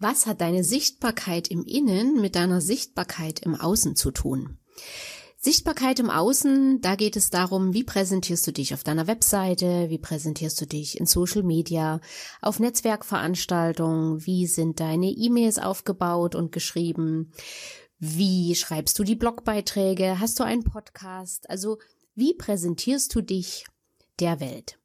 Was hat deine Sichtbarkeit im Innen mit deiner Sichtbarkeit im Außen zu tun? Sichtbarkeit im Außen, da geht es darum, wie präsentierst du dich auf deiner Webseite, wie präsentierst du dich in Social Media, auf Netzwerkveranstaltungen, wie sind deine E-Mails aufgebaut und geschrieben, wie schreibst du die Blogbeiträge, hast du einen Podcast, also wie präsentierst du dich der Welt?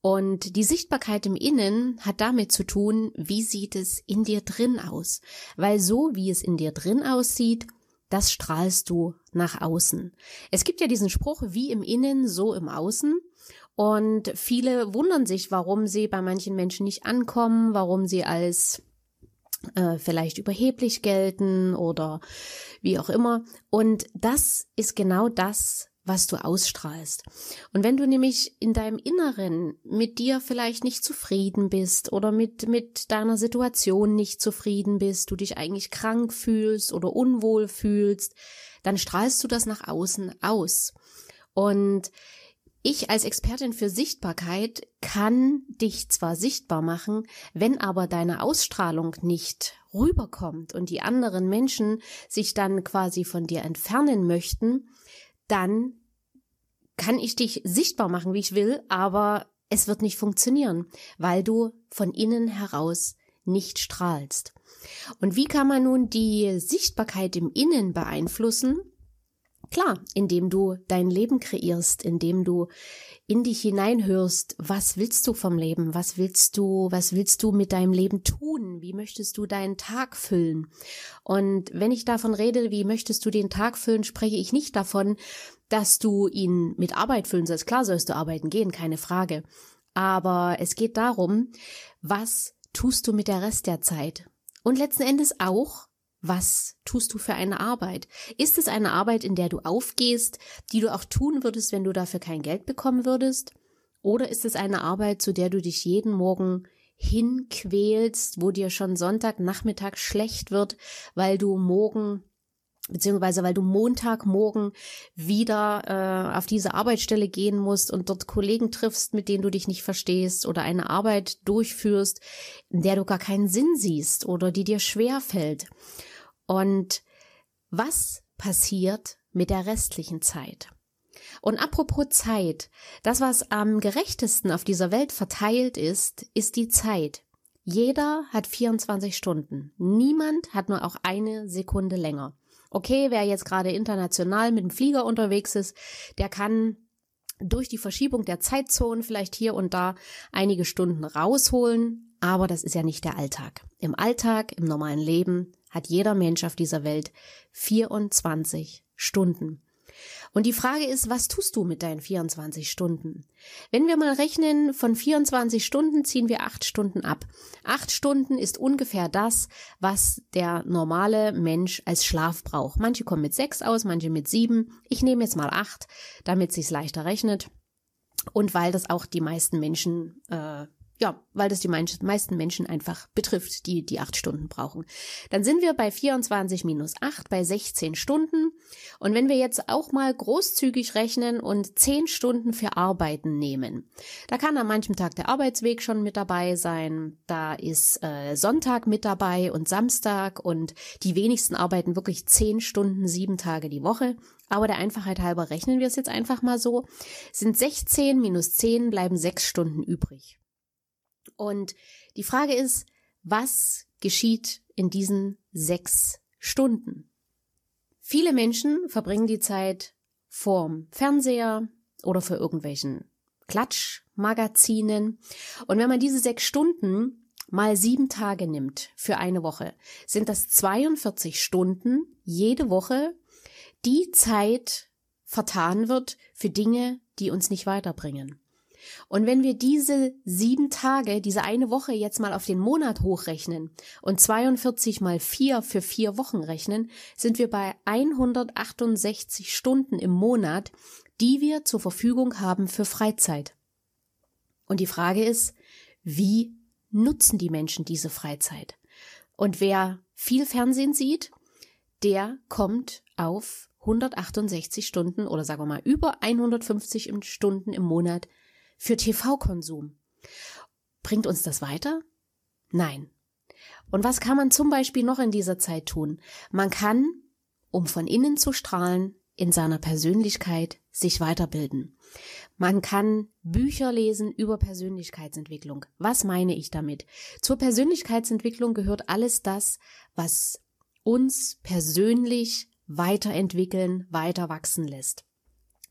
Und die Sichtbarkeit im Innen hat damit zu tun, wie sieht es in dir drin aus. Weil so, wie es in dir drin aussieht, das strahlst du nach außen. Es gibt ja diesen Spruch, wie im Innen, so im Außen. Und viele wundern sich, warum sie bei manchen Menschen nicht ankommen, warum sie als äh, vielleicht überheblich gelten oder wie auch immer. Und das ist genau das, was du ausstrahlst. Und wenn du nämlich in deinem Inneren mit dir vielleicht nicht zufrieden bist oder mit, mit deiner Situation nicht zufrieden bist, du dich eigentlich krank fühlst oder unwohl fühlst, dann strahlst du das nach außen aus. Und ich als Expertin für Sichtbarkeit kann dich zwar sichtbar machen, wenn aber deine Ausstrahlung nicht rüberkommt und die anderen Menschen sich dann quasi von dir entfernen möchten, dann kann ich dich sichtbar machen, wie ich will, aber es wird nicht funktionieren, weil du von innen heraus nicht strahlst. Und wie kann man nun die Sichtbarkeit im Innen beeinflussen? Klar, indem du dein Leben kreierst, indem du in dich hineinhörst, was willst du vom Leben? Was willst du, was willst du mit deinem Leben tun? Wie möchtest du deinen Tag füllen? Und wenn ich davon rede, wie möchtest du den Tag füllen, spreche ich nicht davon, dass du ihn mit Arbeit füllen sollst. Klar sollst du arbeiten gehen, keine Frage. Aber es geht darum, was tust du mit der Rest der Zeit? Und letzten Endes auch, was tust du für eine Arbeit? Ist es eine Arbeit, in der du aufgehst, die du auch tun würdest, wenn du dafür kein Geld bekommen würdest? Oder ist es eine Arbeit, zu der du dich jeden Morgen hinquälst, wo dir schon Sonntagnachmittag schlecht wird, weil du morgen beziehungsweise weil du Montagmorgen wieder äh, auf diese Arbeitsstelle gehen musst und dort Kollegen triffst, mit denen du dich nicht verstehst oder eine Arbeit durchführst, in der du gar keinen Sinn siehst oder die dir schwer fällt. Und was passiert mit der restlichen Zeit? Und apropos Zeit, das, was am gerechtesten auf dieser Welt verteilt ist, ist die Zeit. Jeder hat 24 Stunden. Niemand hat nur auch eine Sekunde länger. Okay, wer jetzt gerade international mit dem Flieger unterwegs ist, der kann durch die Verschiebung der Zeitzonen vielleicht hier und da einige Stunden rausholen, aber das ist ja nicht der Alltag. Im Alltag, im normalen Leben hat jeder Mensch auf dieser Welt 24 Stunden. Und die Frage ist, was tust du mit deinen 24 Stunden? Wenn wir mal rechnen, von 24 Stunden ziehen wir 8 Stunden ab. 8 Stunden ist ungefähr das, was der normale Mensch als Schlaf braucht. Manche kommen mit 6 aus, manche mit 7. Ich nehme jetzt mal 8, damit es sich leichter rechnet. Und weil das auch die meisten Menschen äh, ja, weil das die meisten Menschen einfach betrifft, die die acht Stunden brauchen. Dann sind wir bei 24 minus 8 bei 16 Stunden. Und wenn wir jetzt auch mal großzügig rechnen und 10 Stunden für Arbeiten nehmen, da kann an manchem Tag der Arbeitsweg schon mit dabei sein, da ist äh, Sonntag mit dabei und Samstag und die wenigsten arbeiten wirklich 10 Stunden, sieben Tage die Woche. Aber der Einfachheit halber rechnen wir es jetzt einfach mal so. Sind 16 minus 10 bleiben 6 Stunden übrig. Und die Frage ist, was geschieht in diesen sechs Stunden? Viele Menschen verbringen die Zeit vorm Fernseher oder für irgendwelchen Klatschmagazinen. Und wenn man diese sechs Stunden mal sieben Tage nimmt für eine Woche, sind das 42 Stunden jede Woche, die Zeit vertan wird für Dinge, die uns nicht weiterbringen. Und wenn wir diese sieben Tage, diese eine Woche jetzt mal auf den Monat hochrechnen und 42 mal vier für vier Wochen rechnen, sind wir bei 168 Stunden im Monat, die wir zur Verfügung haben für Freizeit. Und die Frage ist, wie nutzen die Menschen diese Freizeit? Und wer viel Fernsehen sieht, der kommt auf 168 Stunden oder sagen wir mal über 150 Stunden im Monat für TV-Konsum. Bringt uns das weiter? Nein. Und was kann man zum Beispiel noch in dieser Zeit tun? Man kann, um von innen zu strahlen, in seiner Persönlichkeit sich weiterbilden. Man kann Bücher lesen über Persönlichkeitsentwicklung. Was meine ich damit? Zur Persönlichkeitsentwicklung gehört alles das, was uns persönlich weiterentwickeln, weiter wachsen lässt.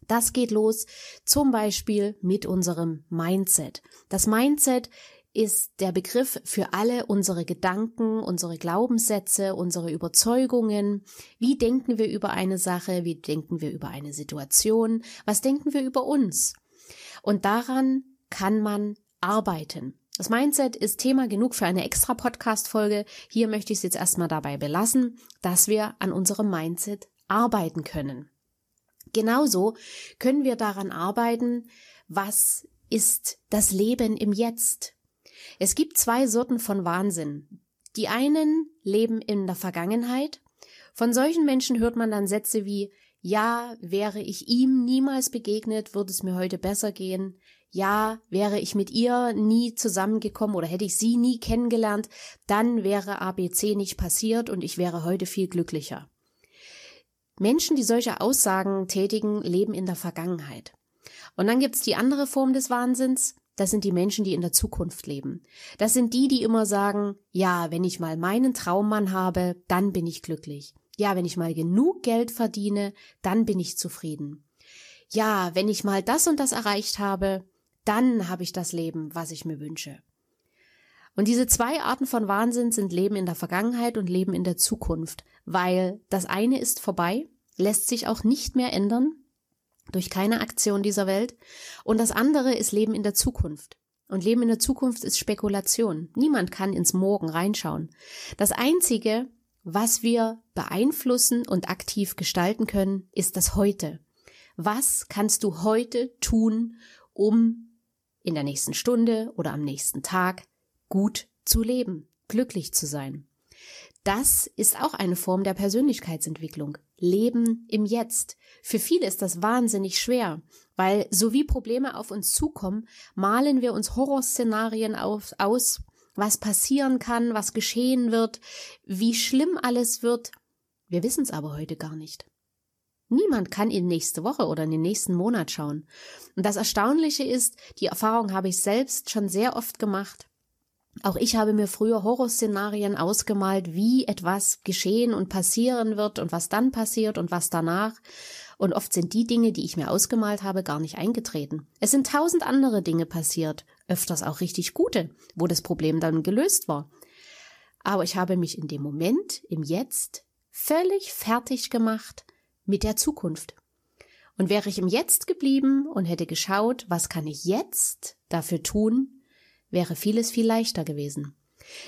Das geht los zum Beispiel mit unserem Mindset. Das Mindset ist der Begriff für alle unsere Gedanken, unsere Glaubenssätze, unsere Überzeugungen. Wie denken wir über eine Sache? Wie denken wir über eine Situation? Was denken wir über uns? Und daran kann man arbeiten. Das Mindset ist Thema genug für eine extra Podcast-Folge. Hier möchte ich es jetzt erstmal dabei belassen, dass wir an unserem Mindset arbeiten können. Genauso können wir daran arbeiten, was ist das Leben im Jetzt. Es gibt zwei Sorten von Wahnsinn. Die einen leben in der Vergangenheit. Von solchen Menschen hört man dann Sätze wie Ja, wäre ich ihm niemals begegnet, würde es mir heute besser gehen. Ja, wäre ich mit ihr nie zusammengekommen oder hätte ich sie nie kennengelernt, dann wäre ABC nicht passiert und ich wäre heute viel glücklicher. Menschen, die solche Aussagen tätigen, leben in der Vergangenheit. Und dann gibt's die andere Form des Wahnsinns. Das sind die Menschen, die in der Zukunft leben. Das sind die, die immer sagen, ja, wenn ich mal meinen Traummann habe, dann bin ich glücklich. Ja, wenn ich mal genug Geld verdiene, dann bin ich zufrieden. Ja, wenn ich mal das und das erreicht habe, dann habe ich das Leben, was ich mir wünsche. Und diese zwei Arten von Wahnsinn sind Leben in der Vergangenheit und Leben in der Zukunft, weil das eine ist vorbei, lässt sich auch nicht mehr ändern durch keine Aktion dieser Welt und das andere ist Leben in der Zukunft. Und Leben in der Zukunft ist Spekulation. Niemand kann ins Morgen reinschauen. Das Einzige, was wir beeinflussen und aktiv gestalten können, ist das Heute. Was kannst du heute tun, um in der nächsten Stunde oder am nächsten Tag gut zu leben, glücklich zu sein. Das ist auch eine Form der Persönlichkeitsentwicklung. Leben im Jetzt. Für viele ist das wahnsinnig schwer, weil so wie Probleme auf uns zukommen, malen wir uns Horrorszenarien auf, aus, was passieren kann, was geschehen wird, wie schlimm alles wird. Wir wissen es aber heute gar nicht. Niemand kann in nächste Woche oder in den nächsten Monat schauen. Und das Erstaunliche ist, die Erfahrung habe ich selbst schon sehr oft gemacht, auch ich habe mir früher Horrorszenarien ausgemalt, wie etwas geschehen und passieren wird und was dann passiert und was danach. Und oft sind die Dinge, die ich mir ausgemalt habe, gar nicht eingetreten. Es sind tausend andere Dinge passiert, öfters auch richtig gute, wo das Problem dann gelöst war. Aber ich habe mich in dem Moment, im Jetzt, völlig fertig gemacht mit der Zukunft. Und wäre ich im Jetzt geblieben und hätte geschaut, was kann ich jetzt dafür tun, wäre vieles viel leichter gewesen.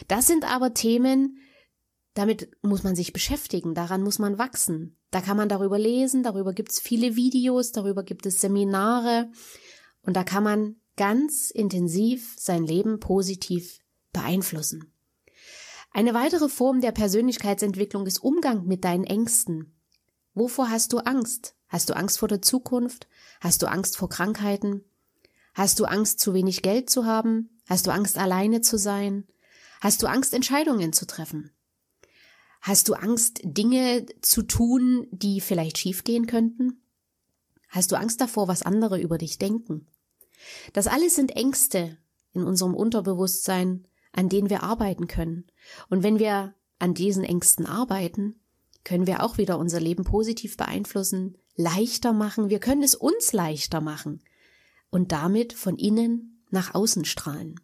Das sind aber Themen, damit muss man sich beschäftigen, daran muss man wachsen. Da kann man darüber lesen, darüber gibt es viele Videos, darüber gibt es Seminare und da kann man ganz intensiv sein Leben positiv beeinflussen. Eine weitere Form der Persönlichkeitsentwicklung ist Umgang mit deinen Ängsten. Wovor hast du Angst? Hast du Angst vor der Zukunft? Hast du Angst vor Krankheiten? Hast du Angst, zu wenig Geld zu haben? Hast du Angst, alleine zu sein? Hast du Angst, Entscheidungen zu treffen? Hast du Angst, Dinge zu tun, die vielleicht schiefgehen könnten? Hast du Angst davor, was andere über dich denken? Das alles sind Ängste in unserem Unterbewusstsein, an denen wir arbeiten können. Und wenn wir an diesen Ängsten arbeiten, können wir auch wieder unser Leben positiv beeinflussen, leichter machen. Wir können es uns leichter machen und damit von innen nach außen strahlen.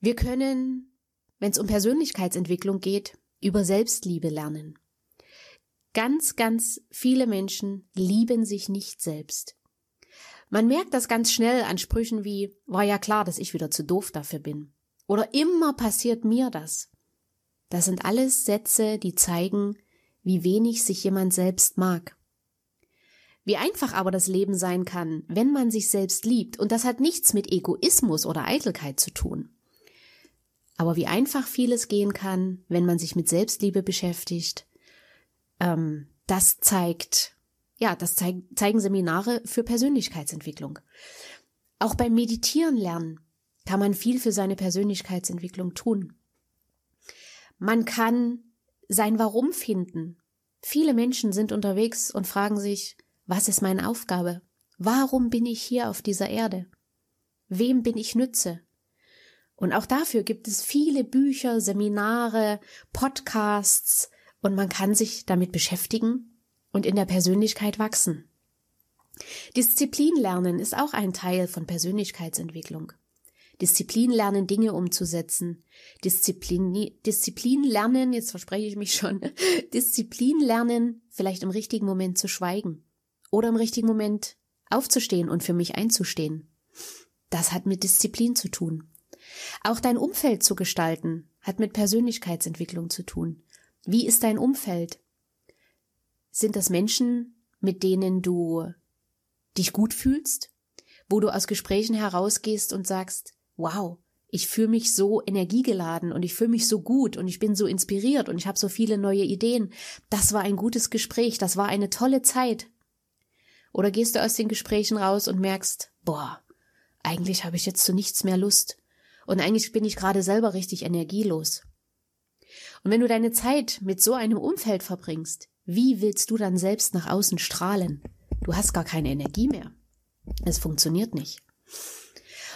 Wir können, wenn es um Persönlichkeitsentwicklung geht, über Selbstliebe lernen. Ganz, ganz viele Menschen lieben sich nicht selbst. Man merkt das ganz schnell an Sprüchen wie, war ja klar, dass ich wieder zu doof dafür bin. Oder immer passiert mir das. Das sind alles Sätze, die zeigen, wie wenig sich jemand selbst mag. Wie einfach aber das Leben sein kann, wenn man sich selbst liebt, und das hat nichts mit Egoismus oder Eitelkeit zu tun. Aber wie einfach vieles gehen kann, wenn man sich mit Selbstliebe beschäftigt, ähm, das zeigt, ja, das zeig, zeigen Seminare für Persönlichkeitsentwicklung. Auch beim Meditieren lernen kann man viel für seine Persönlichkeitsentwicklung tun. Man kann sein Warum finden. Viele Menschen sind unterwegs und fragen sich, was ist meine Aufgabe? Warum bin ich hier auf dieser Erde? Wem bin ich nütze? Und auch dafür gibt es viele Bücher, Seminare, Podcasts und man kann sich damit beschäftigen und in der Persönlichkeit wachsen. Disziplin lernen ist auch ein Teil von Persönlichkeitsentwicklung. Disziplin lernen, Dinge umzusetzen. Disziplin, Disziplin lernen, jetzt verspreche ich mich schon, Disziplin lernen, vielleicht im richtigen Moment zu schweigen oder im richtigen Moment aufzustehen und für mich einzustehen. Das hat mit Disziplin zu tun. Auch dein Umfeld zu gestalten hat mit Persönlichkeitsentwicklung zu tun. Wie ist dein Umfeld? Sind das Menschen, mit denen du dich gut fühlst? Wo du aus Gesprächen herausgehst und sagst, wow, ich fühle mich so energiegeladen und ich fühle mich so gut und ich bin so inspiriert und ich habe so viele neue Ideen. Das war ein gutes Gespräch, das war eine tolle Zeit. Oder gehst du aus den Gesprächen raus und merkst, boah, eigentlich habe ich jetzt zu nichts mehr Lust und eigentlich bin ich gerade selber richtig energielos. Und wenn du deine Zeit mit so einem Umfeld verbringst, wie willst du dann selbst nach außen strahlen? Du hast gar keine Energie mehr. Es funktioniert nicht.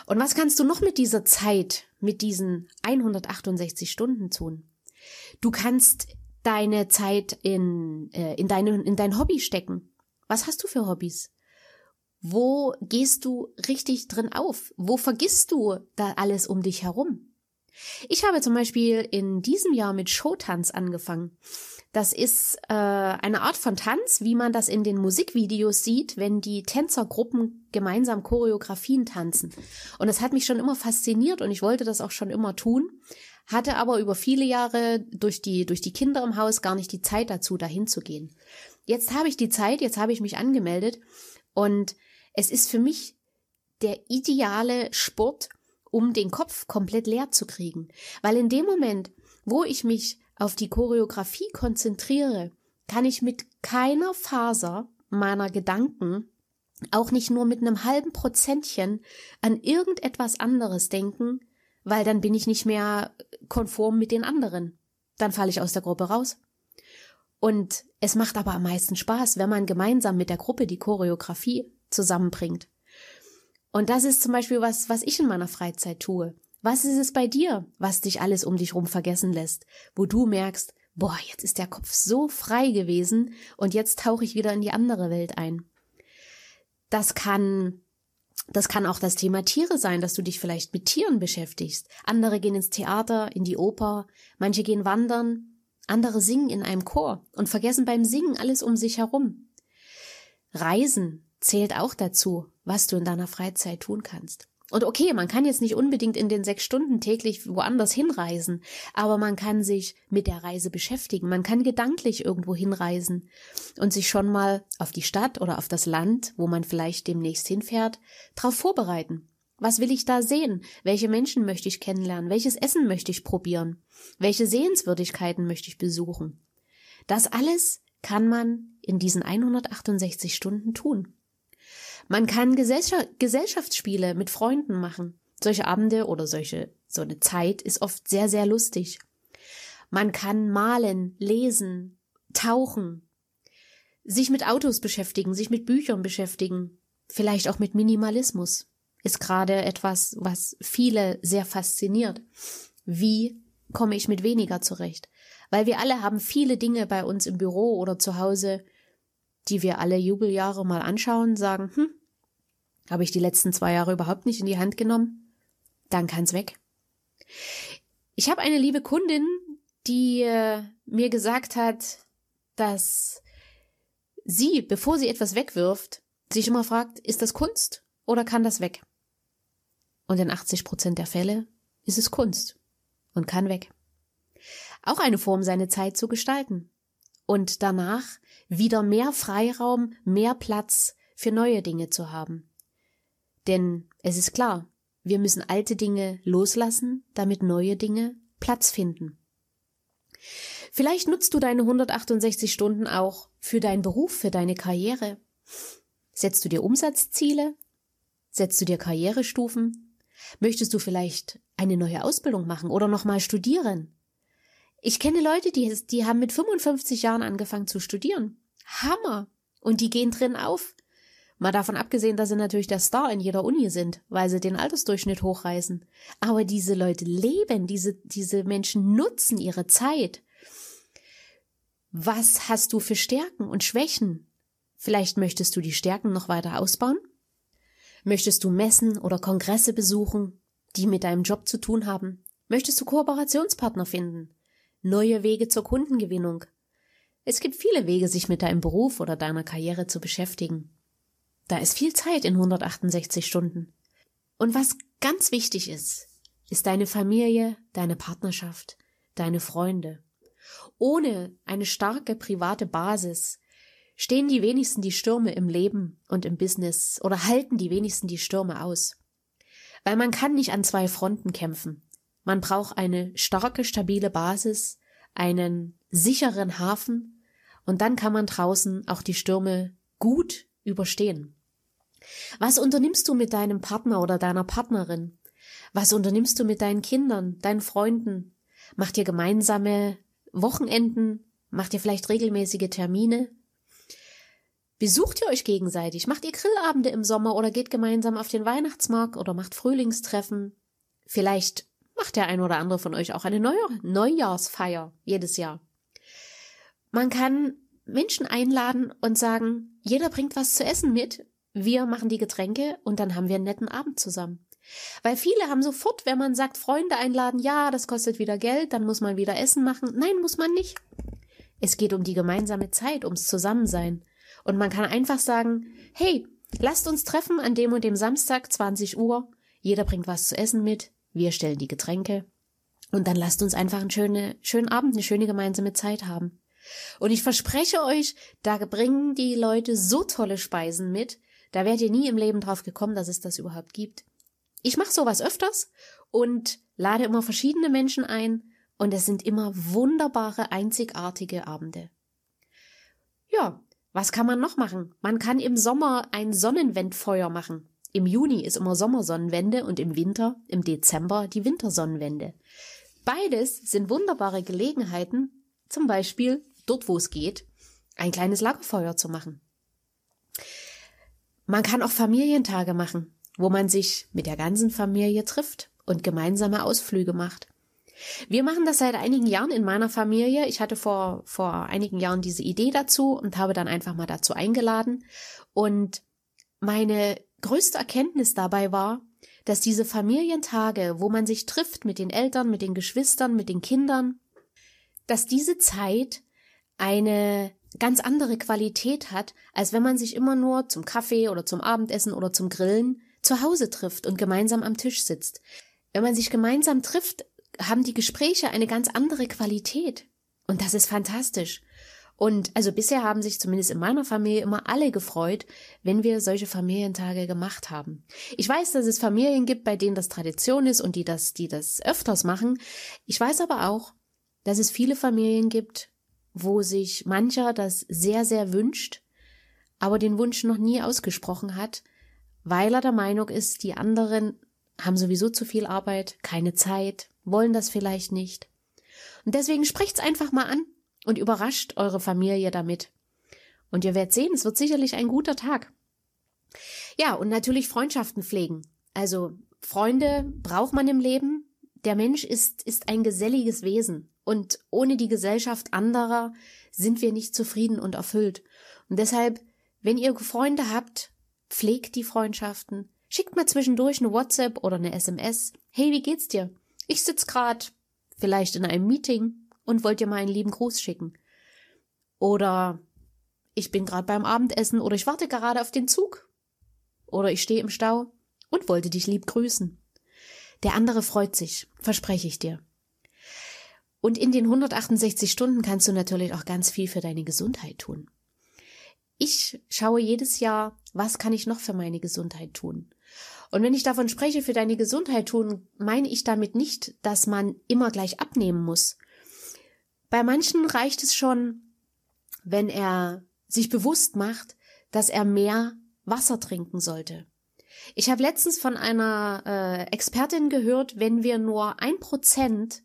Und was kannst du noch mit dieser Zeit, mit diesen 168 Stunden tun? Du kannst deine Zeit in, äh, in, deine, in dein Hobby stecken. Was hast du für Hobbys? Wo gehst du richtig drin auf? Wo vergisst du da alles um dich herum? Ich habe zum Beispiel in diesem Jahr mit Showtanz angefangen. Das ist äh, eine Art von Tanz, wie man das in den Musikvideos sieht, wenn die Tänzergruppen gemeinsam Choreografien tanzen. Und das hat mich schon immer fasziniert und ich wollte das auch schon immer tun, hatte aber über viele Jahre durch die, durch die Kinder im Haus gar nicht die Zeit dazu, dahin zu gehen. Jetzt habe ich die Zeit, jetzt habe ich mich angemeldet und es ist für mich der ideale Sport, um den Kopf komplett leer zu kriegen. Weil in dem Moment, wo ich mich auf die Choreografie konzentriere, kann ich mit keiner Faser meiner Gedanken auch nicht nur mit einem halben Prozentchen an irgendetwas anderes denken, weil dann bin ich nicht mehr konform mit den anderen. Dann falle ich aus der Gruppe raus. Und es macht aber am meisten Spaß, wenn man gemeinsam mit der Gruppe die Choreografie zusammenbringt. Und das ist zum Beispiel was, was ich in meiner Freizeit tue. Was ist es bei dir, was dich alles um dich rum vergessen lässt, wo du merkst, boah, jetzt ist der Kopf so frei gewesen und jetzt tauche ich wieder in die andere Welt ein. Das kann das kann auch das Thema Tiere sein, dass du dich vielleicht mit Tieren beschäftigst. Andere gehen ins Theater, in die Oper, manche gehen wandern, andere singen in einem Chor und vergessen beim Singen alles um sich herum. Reisen zählt auch dazu, was du in deiner Freizeit tun kannst. Und okay, man kann jetzt nicht unbedingt in den sechs Stunden täglich woanders hinreisen, aber man kann sich mit der Reise beschäftigen. Man kann gedanklich irgendwo hinreisen und sich schon mal auf die Stadt oder auf das Land, wo man vielleicht demnächst hinfährt, darauf vorbereiten. Was will ich da sehen? Welche Menschen möchte ich kennenlernen? Welches Essen möchte ich probieren? Welche Sehenswürdigkeiten möchte ich besuchen? Das alles kann man in diesen 168 Stunden tun. Man kann Gesellschaftsspiele mit Freunden machen. Solche Abende oder solche, so eine Zeit ist oft sehr, sehr lustig. Man kann malen, lesen, tauchen, sich mit Autos beschäftigen, sich mit Büchern beschäftigen, vielleicht auch mit Minimalismus. Ist gerade etwas, was viele sehr fasziniert. Wie komme ich mit weniger zurecht? Weil wir alle haben viele Dinge bei uns im Büro oder zu Hause, die wir alle Jubeljahre mal anschauen, sagen, hm, habe ich die letzten zwei Jahre überhaupt nicht in die Hand genommen? Dann kann's weg. Ich habe eine liebe Kundin, die äh, mir gesagt hat, dass sie, bevor sie etwas wegwirft, sich immer fragt, ist das Kunst oder kann das weg? Und in 80 Prozent der Fälle ist es Kunst und kann weg. Auch eine Form, seine Zeit zu gestalten. Und danach wieder mehr Freiraum, mehr Platz für neue Dinge zu haben. Denn es ist klar, wir müssen alte Dinge loslassen, damit neue Dinge Platz finden. Vielleicht nutzt du deine 168 Stunden auch für deinen Beruf, für deine Karriere. Setzt du dir Umsatzziele? Setzt du dir Karrierestufen? Möchtest du vielleicht eine neue Ausbildung machen oder nochmal studieren? Ich kenne Leute, die, die haben mit 55 Jahren angefangen zu studieren. Hammer! Und die gehen drin auf. Mal davon abgesehen, dass sie natürlich der Star in jeder Uni sind, weil sie den Altersdurchschnitt hochreißen. Aber diese Leute leben, diese, diese Menschen nutzen ihre Zeit. Was hast du für Stärken und Schwächen? Vielleicht möchtest du die Stärken noch weiter ausbauen? Möchtest du Messen oder Kongresse besuchen, die mit deinem Job zu tun haben? Möchtest du Kooperationspartner finden? Neue Wege zur Kundengewinnung? Es gibt viele Wege, sich mit deinem Beruf oder deiner Karriere zu beschäftigen. Da ist viel Zeit in 168 Stunden. Und was ganz wichtig ist, ist deine Familie, deine Partnerschaft, deine Freunde. Ohne eine starke private Basis stehen die wenigsten die Stürme im Leben und im Business oder halten die wenigsten die Stürme aus. Weil man kann nicht an zwei Fronten kämpfen. Man braucht eine starke, stabile Basis, einen sicheren Hafen und dann kann man draußen auch die Stürme gut überstehen. Was unternimmst du mit deinem Partner oder deiner Partnerin? Was unternimmst du mit deinen Kindern, deinen Freunden? Macht ihr gemeinsame Wochenenden? Macht ihr vielleicht regelmäßige Termine? Besucht ihr euch gegenseitig? Macht ihr Grillabende im Sommer oder geht gemeinsam auf den Weihnachtsmarkt oder macht Frühlingstreffen? Vielleicht macht der ein oder andere von euch auch eine Neujahrsfeier jedes Jahr. Man kann Menschen einladen und sagen, jeder bringt was zu essen mit, wir machen die Getränke und dann haben wir einen netten Abend zusammen. Weil viele haben sofort, wenn man sagt, Freunde einladen, ja, das kostet wieder Geld, dann muss man wieder Essen machen. Nein, muss man nicht. Es geht um die gemeinsame Zeit, ums Zusammensein. Und man kann einfach sagen, hey, lasst uns treffen an dem und dem Samstag, 20 Uhr. Jeder bringt was zu essen mit. Wir stellen die Getränke. Und dann lasst uns einfach einen schönen, schönen Abend, eine schöne gemeinsame Zeit haben. Und ich verspreche euch, da bringen die Leute so tolle Speisen mit, da wärt ihr nie im Leben drauf gekommen, dass es das überhaupt gibt. Ich mache sowas öfters und lade immer verschiedene Menschen ein und es sind immer wunderbare, einzigartige Abende. Ja, was kann man noch machen? Man kann im Sommer ein Sonnenwendfeuer machen. Im Juni ist immer Sommersonnenwende und im Winter, im Dezember, die Wintersonnenwende. Beides sind wunderbare Gelegenheiten, zum Beispiel dort, wo es geht, ein kleines Lagerfeuer zu machen. Man kann auch Familientage machen, wo man sich mit der ganzen Familie trifft und gemeinsame Ausflüge macht. Wir machen das seit einigen Jahren in meiner Familie. Ich hatte vor, vor einigen Jahren diese Idee dazu und habe dann einfach mal dazu eingeladen. Und meine größte Erkenntnis dabei war, dass diese Familientage, wo man sich trifft mit den Eltern, mit den Geschwistern, mit den Kindern, dass diese Zeit eine ganz andere Qualität hat, als wenn man sich immer nur zum Kaffee oder zum Abendessen oder zum Grillen zu Hause trifft und gemeinsam am Tisch sitzt. Wenn man sich gemeinsam trifft, haben die Gespräche eine ganz andere Qualität. Und das ist fantastisch. Und also bisher haben sich zumindest in meiner Familie immer alle gefreut, wenn wir solche Familientage gemacht haben. Ich weiß, dass es Familien gibt, bei denen das Tradition ist und die das, die das öfters machen. Ich weiß aber auch, dass es viele Familien gibt, wo sich mancher das sehr, sehr wünscht, aber den Wunsch noch nie ausgesprochen hat, weil er der Meinung ist, die anderen haben sowieso zu viel Arbeit, keine Zeit, wollen das vielleicht nicht. Und deswegen sprecht's einfach mal an und überrascht eure Familie damit. Und ihr werdet sehen, es wird sicherlich ein guter Tag. Ja, und natürlich Freundschaften pflegen. Also Freunde braucht man im Leben. Der Mensch ist, ist ein geselliges Wesen. Und ohne die Gesellschaft anderer sind wir nicht zufrieden und erfüllt. Und deshalb, wenn ihr Freunde habt, pflegt die Freundschaften. Schickt mal zwischendurch eine WhatsApp oder eine SMS. Hey, wie geht's dir? Ich sitz grad vielleicht in einem Meeting und wollt dir mal einen lieben Gruß schicken. Oder ich bin gerade beim Abendessen oder ich warte gerade auf den Zug oder ich stehe im Stau und wollte dich lieb grüßen. Der andere freut sich, verspreche ich dir. Und in den 168 Stunden kannst du natürlich auch ganz viel für deine Gesundheit tun. Ich schaue jedes Jahr, was kann ich noch für meine Gesundheit tun? Und wenn ich davon spreche, für deine Gesundheit tun, meine ich damit nicht, dass man immer gleich abnehmen muss. Bei manchen reicht es schon, wenn er sich bewusst macht, dass er mehr Wasser trinken sollte. Ich habe letztens von einer äh, Expertin gehört, wenn wir nur ein Prozent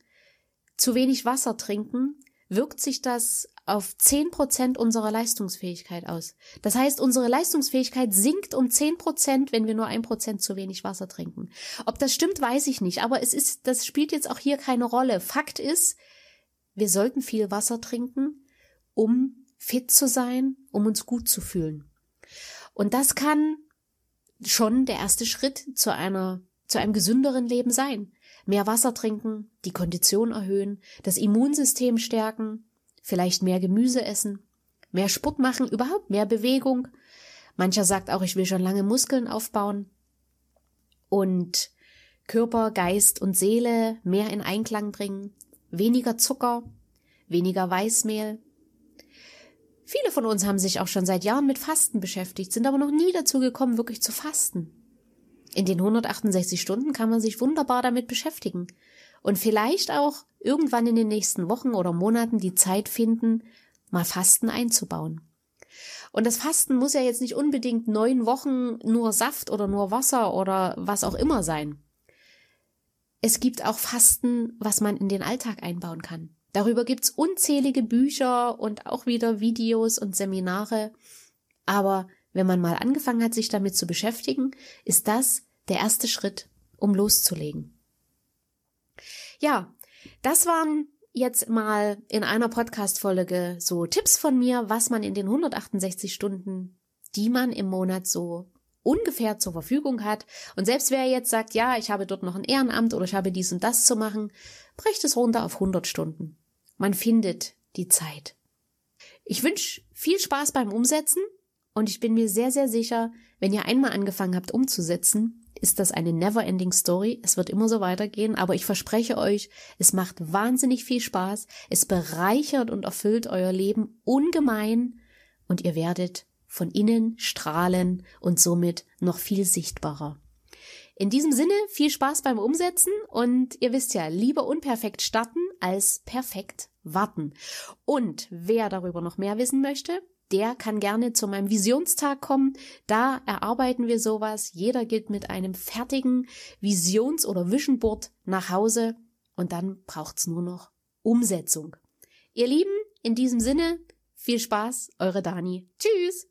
zu wenig Wasser trinken, wirkt sich das auf zehn Prozent unserer Leistungsfähigkeit aus. Das heißt, unsere Leistungsfähigkeit sinkt um zehn Prozent, wenn wir nur ein Prozent zu wenig Wasser trinken. Ob das stimmt, weiß ich nicht, aber es ist, das spielt jetzt auch hier keine Rolle. Fakt ist, wir sollten viel Wasser trinken, um fit zu sein, um uns gut zu fühlen. Und das kann schon der erste Schritt zu einer, zu einem gesünderen Leben sein. Mehr Wasser trinken, die Kondition erhöhen, das Immunsystem stärken, vielleicht mehr Gemüse essen, mehr Sport machen, überhaupt mehr Bewegung. Mancher sagt auch, ich will schon lange Muskeln aufbauen. Und Körper, Geist und Seele mehr in Einklang bringen, weniger Zucker, weniger Weißmehl, Viele von uns haben sich auch schon seit Jahren mit Fasten beschäftigt, sind aber noch nie dazu gekommen, wirklich zu fasten. In den 168 Stunden kann man sich wunderbar damit beschäftigen und vielleicht auch irgendwann in den nächsten Wochen oder Monaten die Zeit finden, mal Fasten einzubauen. Und das Fasten muss ja jetzt nicht unbedingt neun Wochen nur Saft oder nur Wasser oder was auch immer sein. Es gibt auch Fasten, was man in den Alltag einbauen kann. Darüber gibt's unzählige Bücher und auch wieder Videos und Seminare. Aber wenn man mal angefangen hat, sich damit zu beschäftigen, ist das der erste Schritt, um loszulegen. Ja, das waren jetzt mal in einer Podcast-Folge so Tipps von mir, was man in den 168 Stunden, die man im Monat so ungefähr zur Verfügung hat. Und selbst wer jetzt sagt, ja, ich habe dort noch ein Ehrenamt oder ich habe dies und das zu machen, bricht es runter auf 100 Stunden. Man findet die Zeit. Ich wünsche viel Spaß beim Umsetzen und ich bin mir sehr, sehr sicher, wenn ihr einmal angefangen habt umzusetzen, ist das eine never-ending Story. Es wird immer so weitergehen, aber ich verspreche euch, es macht wahnsinnig viel Spaß, es bereichert und erfüllt euer Leben ungemein und ihr werdet von innen strahlen und somit noch viel sichtbarer. In diesem Sinne viel Spaß beim Umsetzen und ihr wisst ja, lieber unperfekt starten als perfekt warten. Und wer darüber noch mehr wissen möchte, der kann gerne zu meinem Visionstag kommen. Da erarbeiten wir sowas. Jeder geht mit einem fertigen Visions- oder Vision Board nach Hause und dann braucht's nur noch Umsetzung. Ihr Lieben, in diesem Sinne, viel Spaß, eure Dani. Tschüss!